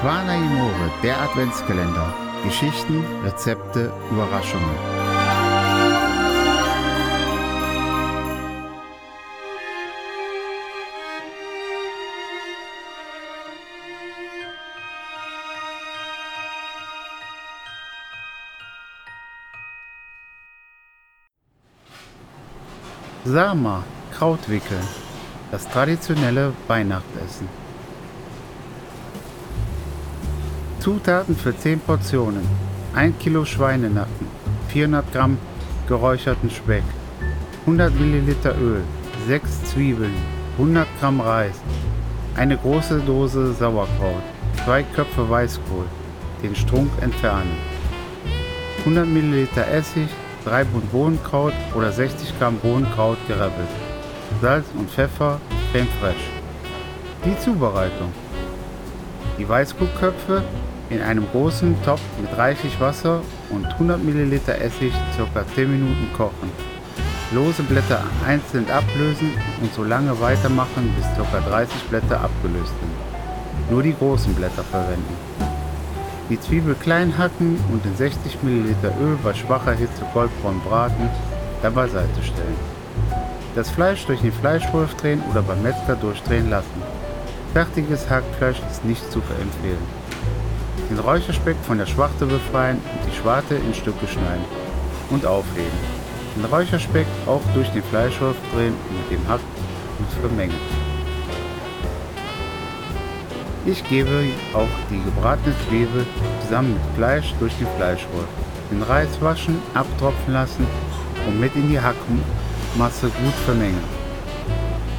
Amore, der Adventskalender. Geschichten, Rezepte, Überraschungen. Sama, Krautwickeln. Das traditionelle Weihnachtsessen. Zutaten für 10 Portionen. 1 Kilo Schweinenacken, 400 Gramm geräucherten Speck, 100 Milliliter Öl, 6 Zwiebeln, 100 Gramm Reis, eine große Dose Sauerkraut, 2 Köpfe Weißkohl, den Strunk entfernen, 100 Milliliter Essig, 3 Bund Bohnenkraut oder 60 Gramm Bohnenkraut gerappelt, Salz und Pfeffer, Creme fraiche. Die Zubereitung. Die Weißkohlköpfe in einem großen Topf mit reichlich Wasser und 100 ml Essig ca. 10 Minuten kochen. Lose Blätter einzeln ablösen und so lange weitermachen, bis ca. 30 Blätter abgelöst sind. Nur die großen Blätter verwenden. Die Zwiebel klein hacken und in 60 ml Öl bei schwacher Hitze goldbraun braten, dann beiseite stellen. Das Fleisch durch den Fleischwolf drehen oder beim Metzger durchdrehen lassen. Fertiges Hackfleisch ist nicht zu empfehlen den Räucherspeck von der Schwarte befreien und die Schwarte in Stücke schneiden und aufheben. Den Räucherspeck auch durch den Fleischwolf drehen und mit dem Hack und vermengen. Ich gebe auch die gebratene Zwiebel zusammen mit Fleisch durch den Fleischwolf. Den Reis waschen, abtropfen lassen und mit in die Hackmasse gut vermengen.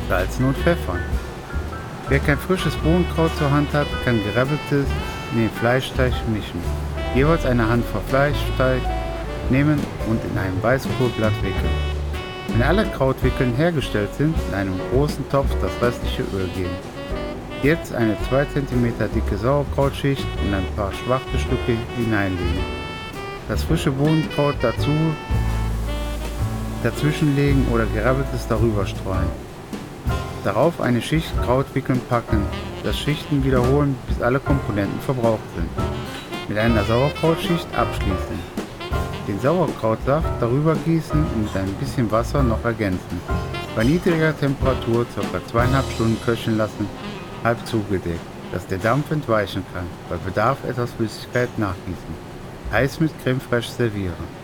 Salzen und pfeffern. Wer kein frisches Bohnenkraut zur Hand hat, kann gerabbeltes in den Fleischteig mischen. Jeweils eine Handvoll Fleischteig nehmen und in einem Weißkohlblatt wickeln. Wenn alle Krautwickeln hergestellt sind, in einem großen Topf das restliche Öl geben. Jetzt eine 2 cm dicke Sauerkrautschicht und ein paar schwache Stücke hineinlegen. Das frische Bohnenkraut dazu dazwischenlegen oder gerabbeltes darüber streuen. Darauf eine Schicht Krautwickeln packen, das Schichten wiederholen, bis alle Komponenten verbraucht sind. Mit einer Sauerkrautschicht abschließen. Den Sauerkrautsaft darüber gießen und mit ein bisschen Wasser noch ergänzen. Bei niedriger Temperatur ca. 2,5 Stunden köcheln lassen, halb zugedeckt, dass der Dampf entweichen kann. Bei Bedarf etwas Flüssigkeit nachgießen. Heiß mit Creme fraiche servieren.